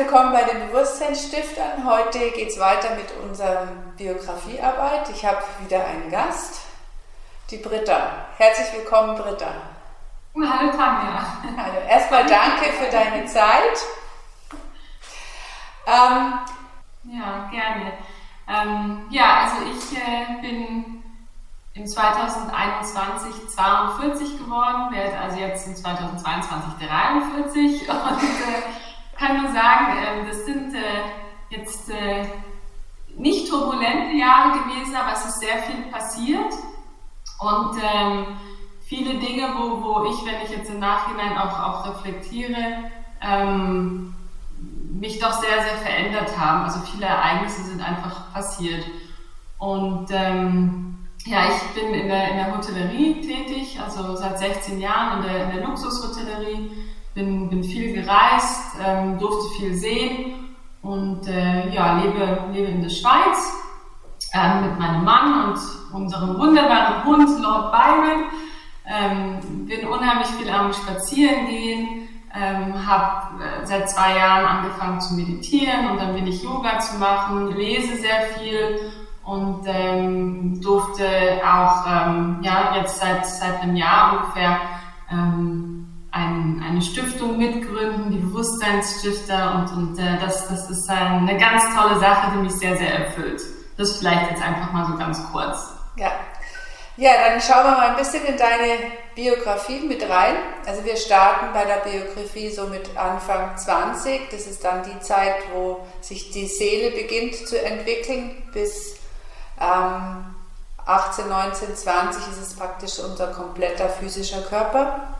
Willkommen bei den Bewusstseinsstiftern. Heute geht es weiter mit unserer Biografiearbeit. Ich habe wieder einen Gast, die Britta. Herzlich willkommen, Britta. Hallo Tanja. Hallo. Erstmal danke für deine Zeit. Ähm, ja, gerne. Ähm, ja, also ich äh, bin im 2021 42 geworden, werde also jetzt in 2022 43 und äh, kann nur sagen, äh, das sind äh, jetzt äh, nicht turbulente Jahre gewesen, aber es ist sehr viel passiert und ähm, viele Dinge, wo, wo ich, wenn ich jetzt im Nachhinein auch, auch reflektiere, ähm, mich doch sehr, sehr verändert haben. Also viele Ereignisse sind einfach passiert. Und ähm, ja, ich bin in der, in der Hotellerie tätig, also seit 16 Jahren in der, in der Luxushotellerie bin, bin viel gereist, ähm, durfte viel sehen und äh, ja, lebe, lebe in der Schweiz äh, mit meinem Mann und unserem wunderbaren Hund Lord Byron. Ähm, bin unheimlich viel am Spazierengehen, ähm, habe äh, seit zwei Jahren angefangen zu meditieren und dann bin ich Yoga zu machen, lese sehr viel und ähm, durfte auch ähm, ja, jetzt seit, seit einem Jahr ungefähr ähm, ein, eine Stiftung mitgründen, die Bewusstseinsstifter und, und äh, das, das ist eine ganz tolle Sache, die mich sehr, sehr erfüllt. Das vielleicht jetzt einfach mal so ganz kurz. Ja. Ja, dann schauen wir mal ein bisschen in deine Biografie mit rein. Also wir starten bei der Biografie so mit Anfang 20. Das ist dann die Zeit, wo sich die Seele beginnt zu entwickeln. Bis ähm, 18, 19, 20 ist es praktisch unser kompletter physischer Körper.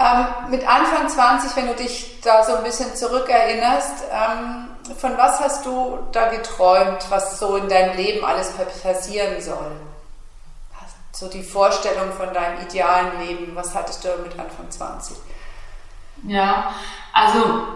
Ähm, mit Anfang 20, wenn du dich da so ein bisschen zurückerinnerst, ähm, von was hast du da geträumt, was so in deinem Leben alles passieren soll? So die Vorstellung von deinem idealen Leben, was hattest du mit Anfang 20? Ja, also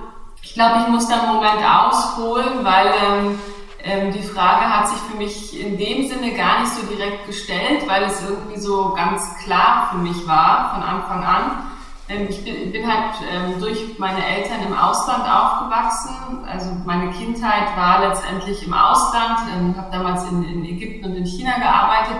ich glaube, ich muss da einen Moment ausholen, weil ähm, ähm, die Frage hat sich für mich in dem Sinne gar nicht so direkt gestellt, weil es irgendwie so ganz klar für mich war von Anfang an. Ähm, ich bin, bin halt ähm, durch meine Eltern im Ausland aufgewachsen. Also meine Kindheit war letztendlich im Ausland, ähm, habe damals in, in Ägypten und in China gearbeitet.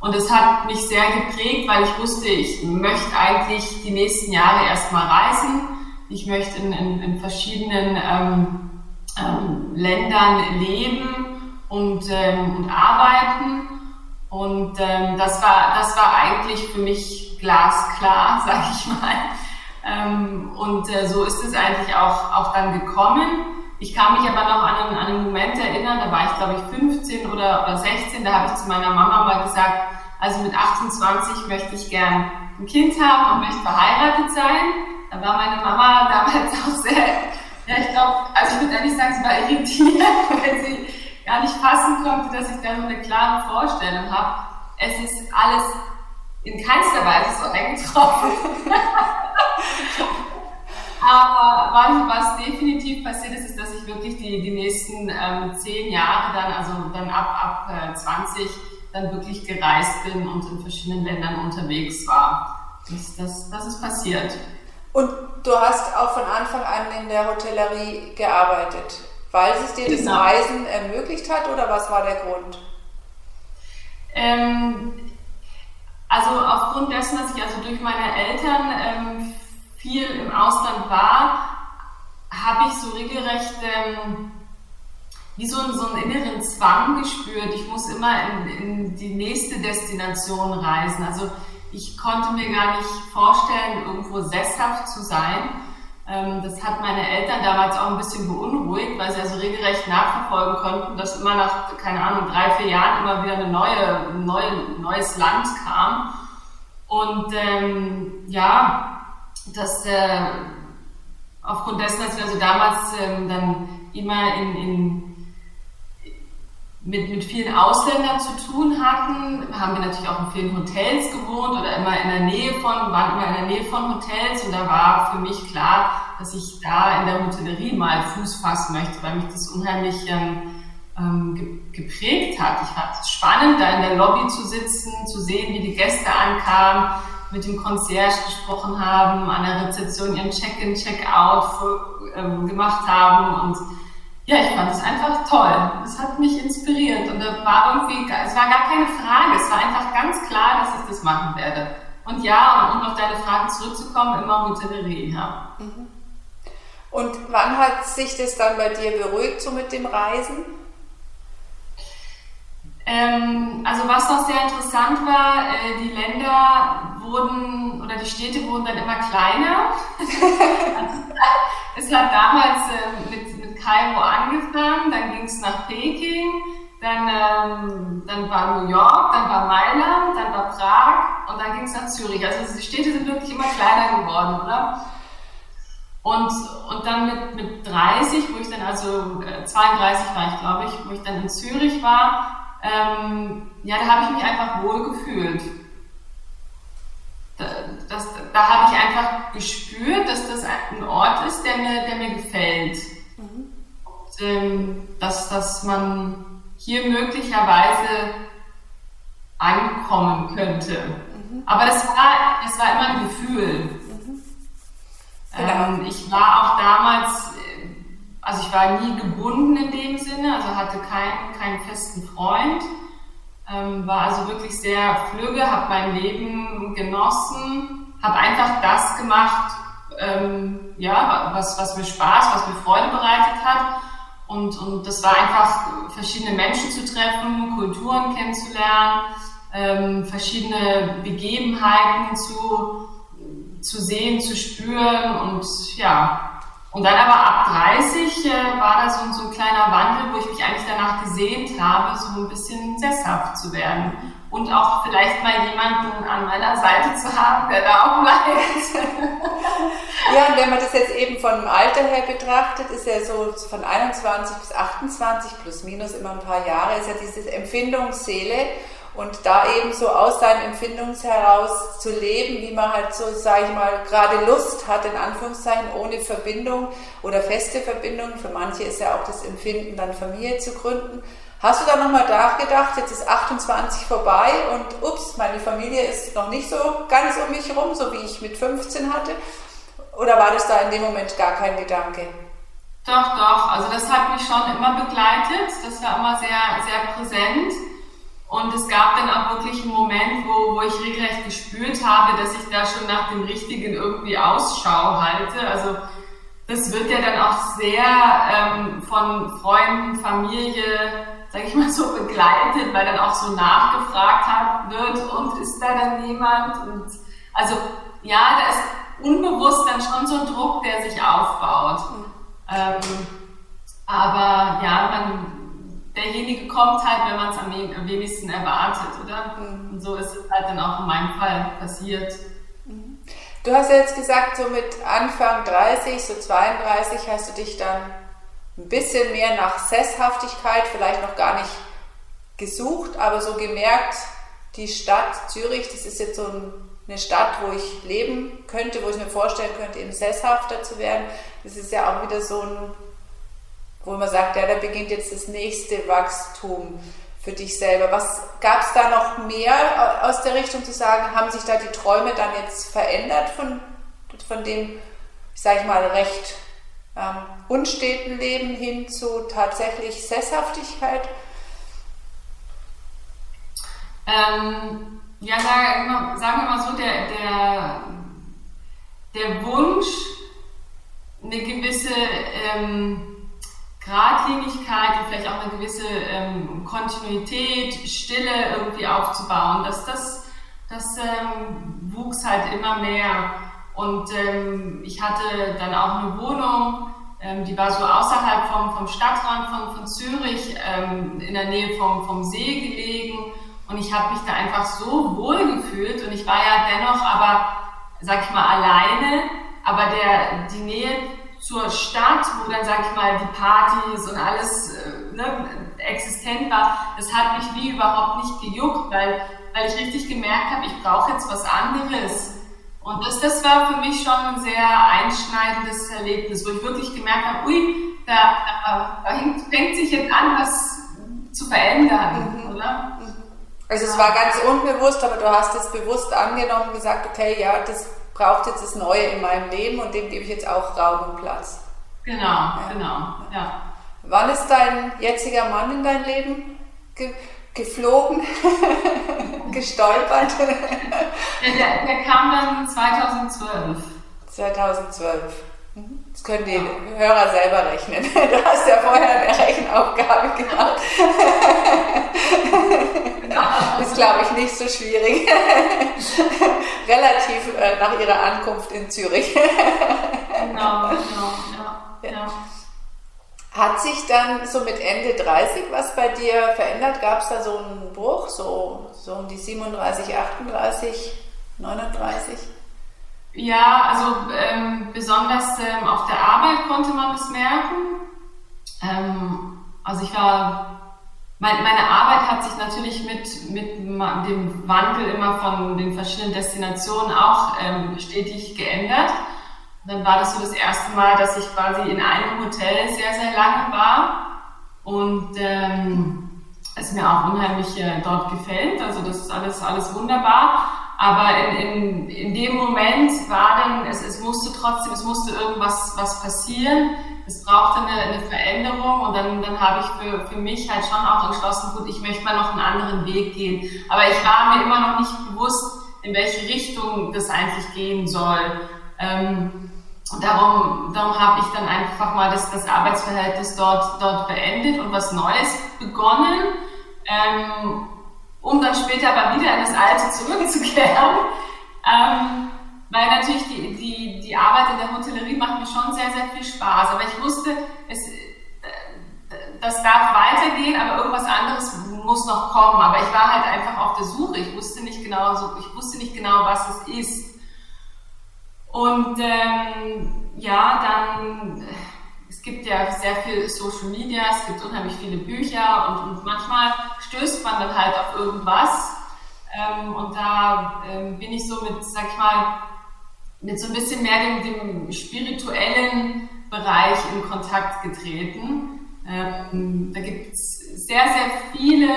Und es hat mich sehr geprägt, weil ich wusste, ich möchte eigentlich die nächsten Jahre erstmal reisen. Ich möchte in, in, in verschiedenen ähm, ähm, Ländern leben und, ähm, und arbeiten. Und ähm, das, war, das war eigentlich für mich glasklar, sag ich mal. Ähm, und äh, so ist es eigentlich auch, auch dann gekommen. Ich kann mich aber noch an einen, an einen Moment erinnern, da war ich glaube ich 15 oder, oder 16, da habe ich zu meiner Mama mal gesagt, also mit 28 möchte ich gern ein Kind haben und möchte verheiratet sein. Da war meine Mama damals auch sehr, ja ich glaube, also ich würde eigentlich sagen, sie war irritiert, weil sie gar nicht fassen konnte, dass ich da so eine klare Vorstellung habe. Es ist alles in keinster Weise so eingetroffen. Aber was, was, definitiv passiert ist, ist, dass ich wirklich die, die nächsten ähm, zehn Jahre dann, also dann ab, ab äh, 20, dann wirklich gereist bin und in verschiedenen Ländern unterwegs war. Das, das, das ist passiert. Und du hast auch von Anfang an in der Hotellerie gearbeitet, weil es dir das genau. Reisen ermöglicht hat oder was war der Grund? Ähm, also aufgrund dessen, dass ich also durch meine Eltern ähm, viel im Ausland war, habe ich so regelrecht ähm, wie so, einen, so einen inneren Zwang gespürt. Ich muss immer in, in die nächste Destination reisen. Also ich konnte mir gar nicht vorstellen, irgendwo sesshaft zu sein. Ähm, das hat meine Eltern damals auch ein bisschen beunruhigt, weil sie also regelrecht nachverfolgen konnten, dass immer nach, keine Ahnung, drei, vier Jahren immer wieder ein neue, neue, neues Land kam. Und ähm, ja, das äh, aufgrund dessen, dass wir also damals ähm, dann immer in, in mit, mit vielen Ausländern zu tun hatten, haben wir natürlich auch in vielen Hotels gewohnt oder immer in der Nähe von, waren immer in der Nähe von Hotels. Und da war für mich klar, dass ich da in der Hotellerie mal Fuß fassen möchte, weil mich das unheimlich ähm, ähm, geprägt hat. Ich fand es spannend, da in der Lobby zu sitzen, zu sehen, wie die Gäste ankamen, mit dem Concierge gesprochen haben, an der Rezeption ihren Check-in, Check-out ähm, gemacht haben. Und ja, ich fand es einfach toll. Es hat mich inspiriert und da war irgendwie, es war gar keine Frage, es war einfach ganz klar, dass ich das machen werde. Und ja, um auf deine Fragen zurückzukommen, immer Monterrey, ja. Mhm. Und wann hat sich das dann bei dir beruhigt, so mit dem Reisen? Ähm, also was noch sehr interessant war, äh, die Länder wurden oder die Städte wurden dann immer kleiner. es hat damals äh, mit Kairo angefangen, dann ging es nach Peking, dann, ähm, dann war New York, dann war Mailand, dann war Prag und dann ging es nach Zürich. Also die Städte sind wirklich immer kleiner geworden, oder? Und, und dann mit, mit 30, wo ich dann also äh, 32 war ich, glaube ich, wo ich dann in Zürich war, ähm, ja, da habe ich mich einfach wohl gefühlt. Da, das, da habe ich einfach gespürt, dass das ein Ort ist, der mir, der mir gefällt. Ähm, dass, dass man hier möglicherweise ankommen könnte. Mhm. Aber das war, das war immer ein Gefühl. Mhm. Genau. Ähm, ich war auch damals also ich war nie gebunden in dem Sinne, also hatte keinen, keinen festen Freund, ähm, war also wirklich sehr flügge, habe mein Leben genossen, habe einfach das gemacht, ähm, ja, was, was mir Spaß, was mir Freude bereitet hat. Und, und das war einfach, verschiedene Menschen zu treffen, Kulturen kennenzulernen, ähm, verschiedene Begebenheiten zu, zu sehen, zu spüren und ja, und dann aber ab 30 äh, war da so, so, ein kleiner Wandel, wo ich mich eigentlich danach gesehnt habe, so ein bisschen sesshaft zu werden. Und auch vielleicht mal jemanden an meiner Seite zu haben, der da auch bleibt. ja, und wenn man das jetzt eben von dem Alter her betrachtet, ist ja so von 21 bis 28 plus minus immer ein paar Jahre, ist ja diese Empfindungsseele und da eben so aus seinen Empfindungen heraus zu leben, wie man halt so, sage ich mal, gerade Lust hat, in Anführungszeichen, ohne Verbindung oder feste Verbindung. Für manche ist ja auch das Empfinden, dann Familie zu gründen. Hast du da nochmal nachgedacht, jetzt ist 28 vorbei und ups, meine Familie ist noch nicht so ganz um mich herum, so wie ich mit 15 hatte? Oder war das da in dem Moment gar kein Gedanke? Doch, doch. Also das hat mich schon immer begleitet. Das war immer sehr, sehr präsent. Und es gab dann auch wirklich einen Moment, wo, wo ich regelrecht gespürt habe, dass ich da schon nach dem Richtigen irgendwie Ausschau halte. Also das wird ja dann auch sehr ähm, von Freunden, Familie, sag ich mal so, begleitet, weil dann auch so nachgefragt hat, wird und ist da dann jemand? Und also ja, da ist unbewusst dann schon so ein Druck, der sich aufbaut. Mhm. Ähm, aber ja, man derjenige kommt halt, wenn man es am, wenigsten erwartet, oder? Mhm. Und so ist es halt dann auch in meinem Fall passiert. Mhm. Du hast ja jetzt gesagt, so mit Anfang 30, so 32 hast du dich dann ein bisschen mehr nach Sesshaftigkeit, vielleicht noch gar nicht gesucht, aber so gemerkt, die Stadt Zürich, das ist jetzt so eine Stadt, wo ich leben könnte, wo ich mir vorstellen könnte, eben sesshafter zu werden. Das ist ja auch wieder so ein wo man sagt, ja, da beginnt jetzt das nächste Wachstum für dich selber. Was gab es da noch mehr aus der Richtung zu sagen? Haben sich da die Träume dann jetzt verändert von, von dem, ich sage mal, recht ähm, unsteten Leben hin zu tatsächlich Sesshaftigkeit? Ähm, ja, sagen, wir mal so, der, der, der Wunsch, eine gewisse ähm, Gradlinigkeit und vielleicht auch eine gewisse ähm, Kontinuität, Stille irgendwie aufzubauen. Das, das, das ähm, wuchs halt immer mehr. Und ähm, ich hatte dann auch eine Wohnung, ähm, die war so außerhalb vom, vom Stadtrand von, von Zürich, ähm, in der Nähe vom, vom See gelegen. Und ich habe mich da einfach so wohl gefühlt. Und ich war ja dennoch aber, sag ich mal, alleine. Aber der, die Nähe zur Stadt, wo dann, sag ich mal, die Partys und alles äh, ne, existent war, das hat mich wie überhaupt nicht gejuckt, weil, weil ich richtig gemerkt habe, ich brauche jetzt was anderes. Und das, das war für mich schon ein sehr einschneidendes Erlebnis, wo ich wirklich gemerkt habe, ui, da, da, da fängt sich jetzt an, was zu verändern, mhm. oder? Also es war ganz unbewusst, aber du hast es bewusst angenommen und gesagt, okay, ja, das braucht jetzt das Neue in meinem Leben und dem gebe ich jetzt auch Raum und Platz. Genau, ja. genau, ja. Wann ist dein jetziger Mann in dein Leben ge geflogen, gestolpert? der, der kam dann 2012. 2012. Mhm. Das können die Hörer selber rechnen. Du hast ja vorher eine Rechenaufgabe gemacht. Ist, glaube ich, nicht so schwierig. Relativ äh, nach ihrer Ankunft in Zürich. Genau, genau, ja. ja. Hat sich dann so mit Ende 30 was bei dir verändert? Gab es da so einen Bruch, so, so um die 37, 38, 39? Ja, also ähm, besonders ähm, auf der Arbeit konnte man das merken. Ähm, also ich war, mein, meine Arbeit hat sich natürlich mit, mit dem Wandel immer von den verschiedenen Destinationen auch ähm, stetig geändert. Und dann war das so das erste Mal, dass ich quasi in einem Hotel sehr, sehr lange war und ähm, es mir auch unheimlich äh, dort gefällt. Also das ist alles, alles wunderbar. Aber in, in, in dem Moment war dann, es, es musste trotzdem, es musste irgendwas was passieren. Es brauchte eine, eine Veränderung und dann, dann habe ich für, für mich halt schon auch entschlossen, gut, ich möchte mal noch einen anderen Weg gehen. Aber ich war mir immer noch nicht bewusst, in welche Richtung das eigentlich gehen soll. Ähm, darum, darum habe ich dann einfach mal das, das Arbeitsverhältnis dort, dort beendet und was Neues begonnen. Ähm, um dann später aber wieder in das Alte zurückzukehren. ähm, weil natürlich die, die, die Arbeit in der Hotellerie macht mir schon sehr, sehr viel Spaß. Aber ich wusste, es, das darf weitergehen, aber irgendwas anderes muss noch kommen. Aber ich war halt einfach auf der Suche. Ich wusste nicht genau, so, ich wusste nicht genau, was es ist. Und ähm, ja, dann es gibt ja sehr viel Social Media, es gibt unheimlich viele Bücher und, und manchmal stößt man dann halt auf irgendwas. Ähm, und da ähm, bin ich so mit, sag ich mal, mit so ein bisschen mehr dem, dem spirituellen Bereich in Kontakt getreten. Ähm, da gibt es sehr, sehr viele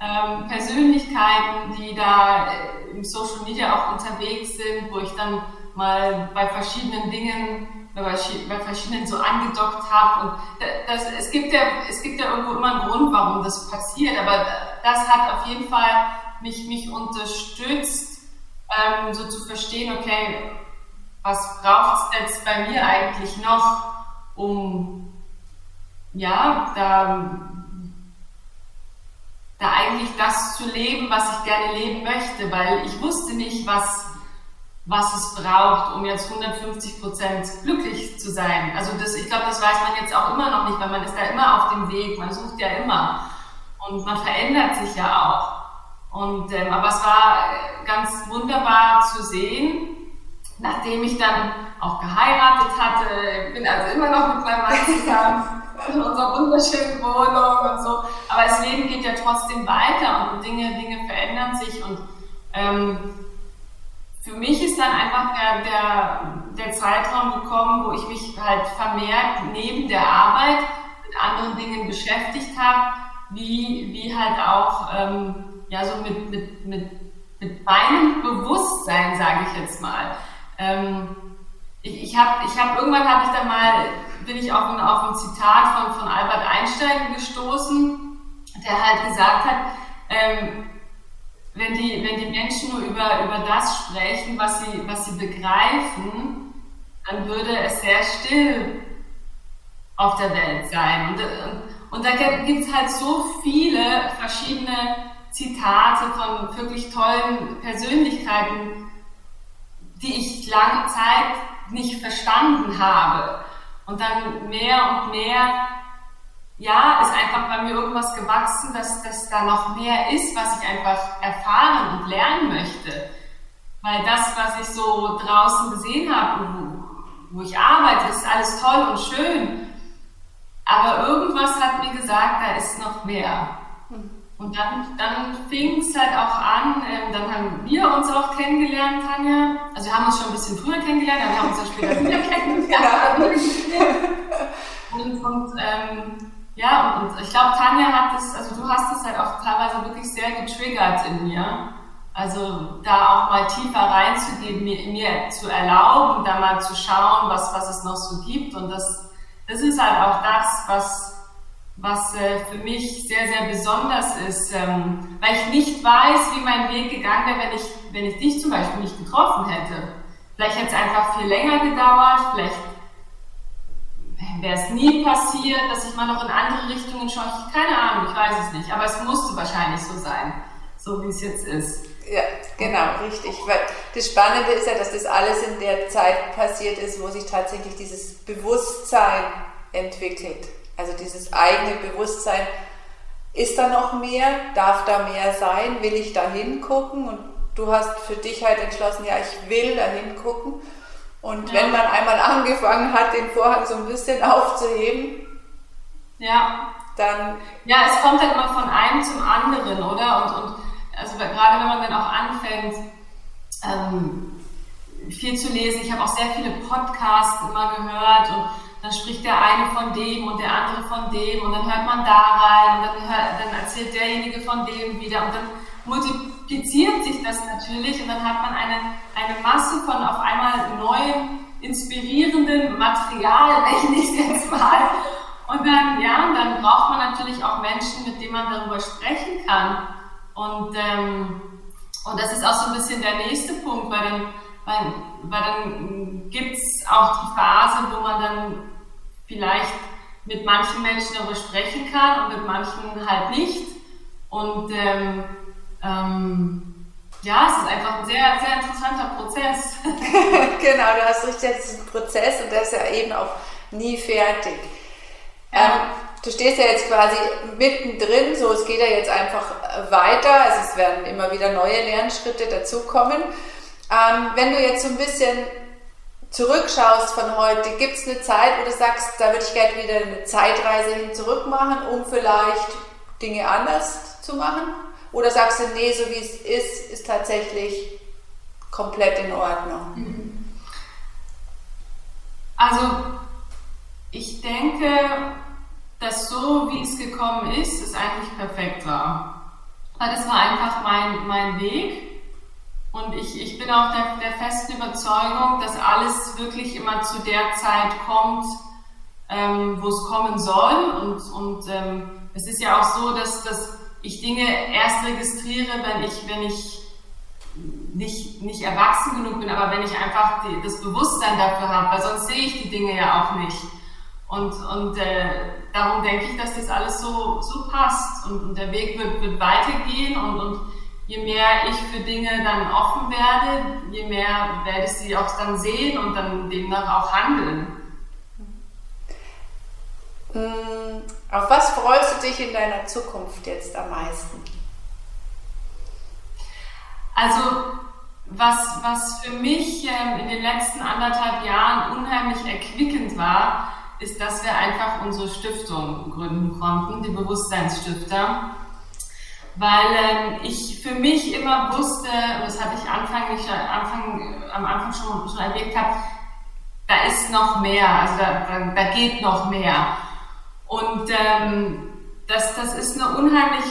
ähm, Persönlichkeiten, die da äh, im Social Media auch unterwegs sind, wo ich dann mal bei verschiedenen Dingen bei verschiedenen so angedockt habe. Und das, es, gibt ja, es gibt ja irgendwo immer einen Grund, warum das passiert, aber das hat auf jeden Fall mich, mich unterstützt, ähm, so zu verstehen, okay, was braucht es jetzt bei mir eigentlich noch, um ja, da, da eigentlich das zu leben, was ich gerne leben möchte, weil ich wusste nicht, was was es braucht, um jetzt 150 Prozent glücklich zu sein. Also das, ich glaube, das weiß man jetzt auch immer noch nicht, weil man ist da immer auf dem Weg, man sucht ja immer und man verändert sich ja auch. Und ähm, aber es war ganz wunderbar zu sehen, nachdem ich dann auch geheiratet hatte, bin also immer noch mit meinem Mann zusammen in unserer wunderschönen Wohnung und so. Aber das Leben geht ja trotzdem weiter und Dinge, Dinge verändern sich und ähm, für mich ist dann einfach der, der, der Zeitraum gekommen, wo ich mich halt vermehrt neben der Arbeit mit anderen Dingen beschäftigt habe, wie, wie halt auch ähm, ja, so mit, mit, mit, mit meinem Bewusstsein, sage ich jetzt mal. Ähm, ich ich habe ich hab, irgendwann habe ich da mal, bin ich auf ein, auf ein Zitat von, von Albert Einstein gestoßen, der halt gesagt hat, ähm, wenn die, wenn die Menschen nur über, über das sprechen, was sie, was sie begreifen, dann würde es sehr still auf der Welt sein. Und, und, da gibt es halt so viele verschiedene Zitate von wirklich tollen Persönlichkeiten, die ich lange Zeit nicht verstanden habe. Und dann mehr und mehr ja, ist einfach bei mir irgendwas gewachsen, dass, dass da noch mehr ist, was ich einfach erfahren und lernen möchte. Weil das, was ich so draußen gesehen habe, wo, wo ich arbeite, ist alles toll und schön. Aber irgendwas hat mir gesagt, da ist noch mehr. Und dann, dann fing es halt auch an, ähm, dann haben wir uns auch kennengelernt, Tanja. Also wir haben uns schon ein bisschen früher kennengelernt, aber wir haben uns ja später wieder kennengelernt. und, und ähm, ja, und ich glaube, Tanja hat das, also du hast das halt auch teilweise wirklich sehr getriggert in mir. Also da auch mal tiefer reinzugehen, mir, mir zu erlauben, da mal zu schauen, was, was es noch so gibt. Und das, das ist halt auch das, was, was äh, für mich sehr, sehr besonders ist, ähm, weil ich nicht weiß, wie mein Weg gegangen wäre, wenn ich, wenn ich dich zum Beispiel nicht getroffen hätte. Vielleicht hätte es einfach viel länger gedauert, vielleicht wäre es nie passiert, dass ich mal noch in andere Richtungen schaue. Keine Ahnung, ich weiß es nicht, aber es musste wahrscheinlich so sein, so wie es jetzt ist. Ja, genau, richtig. Weil das Spannende ist ja, dass das alles in der Zeit passiert ist, wo sich tatsächlich dieses Bewusstsein entwickelt. Also dieses eigene Bewusstsein, ist da noch mehr? Darf da mehr sein? Will ich da hingucken? Und du hast für dich halt entschlossen, ja, ich will da hingucken. Und ja. wenn man einmal angefangen hat, den Vorhang so ein bisschen aufzuheben, ja. dann. Ja, es kommt halt immer von einem zum anderen, oder? Und, und also gerade wenn man dann auch anfängt, ähm, viel zu lesen, ich habe auch sehr viele Podcasts immer gehört und dann spricht der eine von dem und der andere von dem und dann hört man da rein und dann, hört, dann erzählt derjenige von dem wieder und dann multipliziert sich das natürlich und dann hat man eine, eine Masse von auf einmal neuem, inspirierenden Material, nenne ich jetzt mal. Und dann, ja, dann braucht man natürlich auch Menschen, mit denen man darüber sprechen kann. Und, ähm, und das ist auch so ein bisschen der nächste Punkt, weil dann, weil, weil dann gibt es auch die Phase, wo man dann vielleicht mit manchen Menschen darüber sprechen kann und mit manchen halt nicht. Und ähm, ähm, ja, es ist einfach ein sehr, sehr interessanter Prozess. genau, du hast richtig, ein Prozess und der ist ja eben auch nie fertig. Ja. Ähm, du stehst ja jetzt quasi mittendrin, so es geht ja jetzt einfach weiter, also es werden immer wieder neue Lernschritte dazukommen. Ähm, wenn du jetzt so ein bisschen zurückschaust von heute, gibt es eine Zeit, wo du sagst, da würde ich gerne wieder eine Zeitreise hin zurück machen, um vielleicht Dinge anders zu machen? Oder sagst du, nee, so wie es ist, ist tatsächlich komplett in Ordnung? Mhm. Also, ich denke, dass so, wie es gekommen ist, es eigentlich perfekt war. Weil das war einfach mein, mein Weg. Und ich, ich bin auch der, der festen Überzeugung, dass alles wirklich immer zu der Zeit kommt, ähm, wo es kommen soll. Und, und ähm, es ist ja auch so, dass, dass ich Dinge erst registriere, wenn ich, wenn ich nicht, nicht erwachsen genug bin, aber wenn ich einfach die, das Bewusstsein dafür habe, weil sonst sehe ich die Dinge ja auch nicht. Und, und äh, darum denke ich, dass das alles so, so passt und, und der Weg wird, wird weitergehen und, und je mehr ich für Dinge dann offen werde, je mehr werde ich sie auch dann sehen und dann demnach auch handeln. Hm, auf was freust du dich in deiner Zukunft jetzt am meisten? Also, was, was für mich ähm, in den letzten anderthalb Jahren unheimlich erquickend war, ist, dass wir einfach unsere Stiftung gründen konnten, die Bewusstseinsstifter. Weil ähm, ich für mich immer wusste, und das hatte ich Anfang, ich Anfang, am Anfang schon, schon erlebt habe, da ist noch mehr, also da, da geht noch mehr. Und ähm, das, das ist eine unheimlich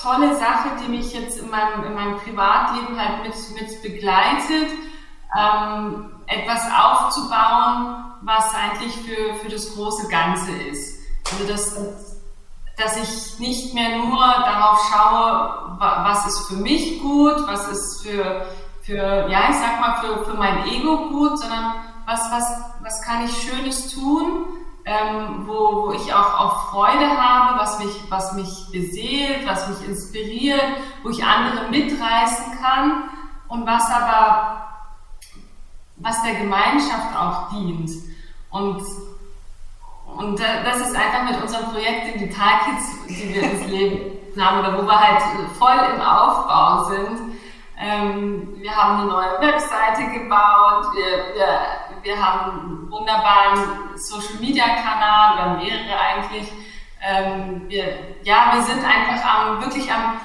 tolle Sache, die mich jetzt in meinem, in meinem Privatleben halt mit, mit begleitet, ähm, etwas aufzubauen, was eigentlich für, für das große Ganze ist. Also das, dass ich nicht mehr nur darauf schaue, was ist für mich gut, was ist für, für ja, ich sag mal, für, für mein Ego gut, sondern was, was, was kann ich Schönes tun, ähm, wo, wo ich auch, auch Freude habe, was mich, was mich beseelt, was mich inspiriert, wo ich andere mitreißen kann und was aber, was der Gemeinschaft auch dient. Und, und das ist einfach mit unserem Projekt den Detailkids, die wir ins Leben haben oder wo wir halt voll im Aufbau sind. Ähm, wir haben eine neue Webseite gebaut, wir, wir wir haben einen wunderbaren Social Media Kanal, wir haben mehrere eigentlich. Ähm, wir, ja, wir sind einfach am, wirklich am,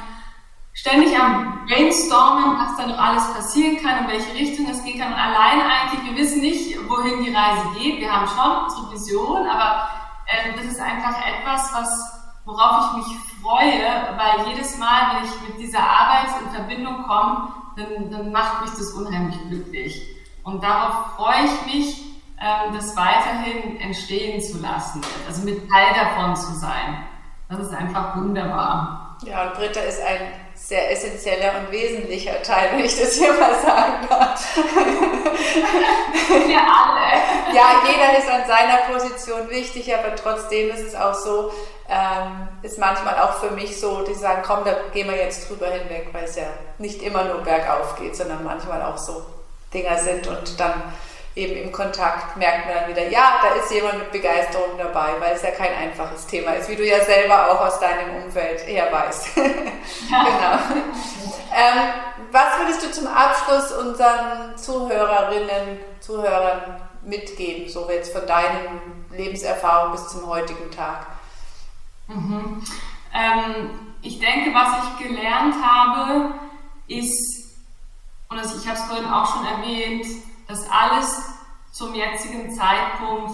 ständig am Brainstormen, was da noch alles passieren kann, in welche Richtung es gehen kann. Und allein eigentlich, wir wissen nicht, wohin die Reise geht. Wir haben schon unsere Vision, aber ähm, das ist einfach etwas, was, worauf ich mich freue, weil jedes Mal, wenn ich mit dieser Arbeit in Verbindung komme, dann, dann macht mich das unheimlich glücklich. Und darauf freue ich mich, ähm, das weiterhin entstehen zu lassen, also mit Teil davon zu sein. Das ist einfach wunderbar. Ja, und Britta ist ein sehr essentieller und wesentlicher Teil, wenn ich das hier mal sagen darf. Wir alle. Ja, jeder ist an seiner Position wichtig, aber trotzdem ist es auch so, ähm, ist manchmal auch für mich so, die sagen, komm, da gehen wir jetzt drüber hinweg, weil es ja nicht immer nur bergauf geht, sondern manchmal auch so Dinger sind und dann eben im Kontakt merkt man dann wieder, ja, da ist jemand mit Begeisterung dabei, weil es ja kein einfaches Thema ist, wie du ja selber auch aus deinem Umfeld her weißt. genau. Ähm, was würdest du zum Abschluss unseren Zuhörerinnen, Zuhörern mitgeben, so jetzt von deinen Lebenserfahrung bis zum heutigen Tag? Mhm. Ähm, ich denke, was ich gelernt habe, ist, und ich habe es vorhin auch schon erwähnt, dass alles zum jetzigen Zeitpunkt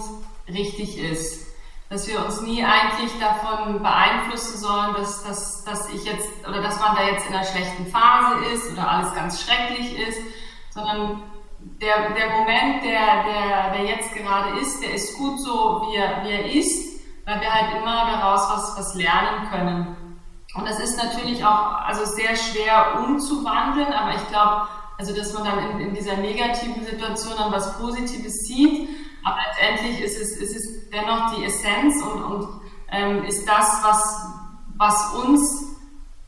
richtig ist. Dass wir uns nie eigentlich davon beeinflussen sollen, dass, dass, dass ich jetzt oder dass man da jetzt in einer schlechten Phase ist oder alles ganz schrecklich ist, sondern der, der Moment, der, der, der jetzt gerade ist, der ist gut so, wie er, wie er ist, weil wir halt immer daraus was, was lernen können. Und das ist natürlich auch also sehr schwer umzuwandeln, aber ich glaube, also dass man dann in, in, dieser negativen Situation dann was Positives sieht, aber letztendlich ist es, ist es dennoch die Essenz und, und ähm, ist das, was, was uns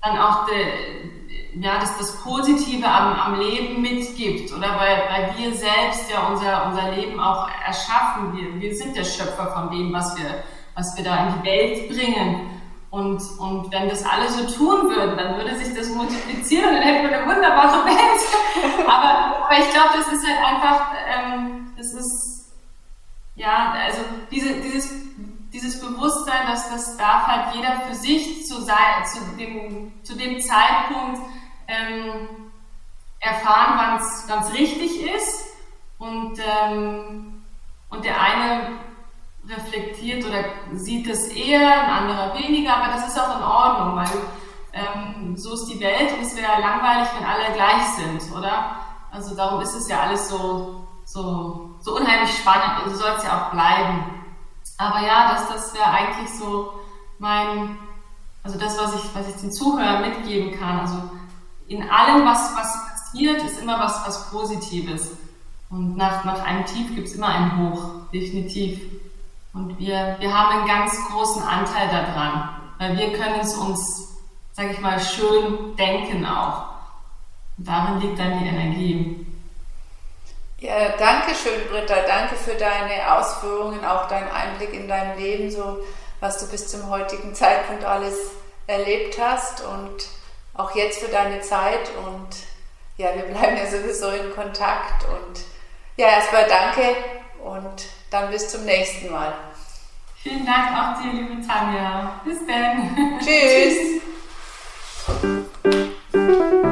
dann auch de, ja, das, das Positive am, am Leben mitgibt, oder weil, weil wir selbst ja unser, unser Leben auch erschaffen. Wir, wir sind der Schöpfer von dem, was wir, was wir da in die Welt bringen. Und, und wenn das alle so tun würden, dann würde sich das multiplizieren und dann hätten wir eine wunderbare Welt. aber, aber ich glaube, das ist halt einfach, ähm, das ist, ja, also diese, dieses, dieses Bewusstsein, dass das darf halt jeder für sich zu, sein, zu, dem, zu dem Zeitpunkt ähm, erfahren, wann es richtig ist. Und, ähm, und der eine reflektiert oder sieht es eher, ein anderer weniger, aber das ist auch in Ordnung, weil ähm, so ist die Welt und es wäre langweilig, wenn alle gleich sind, oder? Also darum ist es ja alles so, so, so unheimlich spannend und so soll es ja auch bleiben. Aber ja, das, das wäre eigentlich so mein, also das, was ich, was ich den Zuhörern mitgeben kann. Also in allem, was, was passiert, ist immer was, was Positives. Und nach, nach einem Tief gibt es immer ein Hoch, definitiv. Und wir, wir haben einen ganz großen Anteil daran, weil wir können es uns, sage ich mal, schön denken auch. Und darin liegt dann die Energie. Ja, danke schön, Britta. Danke für deine Ausführungen, auch deinen Einblick in dein Leben, so was du bis zum heutigen Zeitpunkt alles erlebt hast und auch jetzt für deine Zeit. Und ja, wir bleiben ja sowieso in Kontakt. Und ja, erstmal danke und dann bis zum nächsten Mal. Vielen Dank auch dir, liebe Tanja. Bis dann. Tschüss. Tschüss.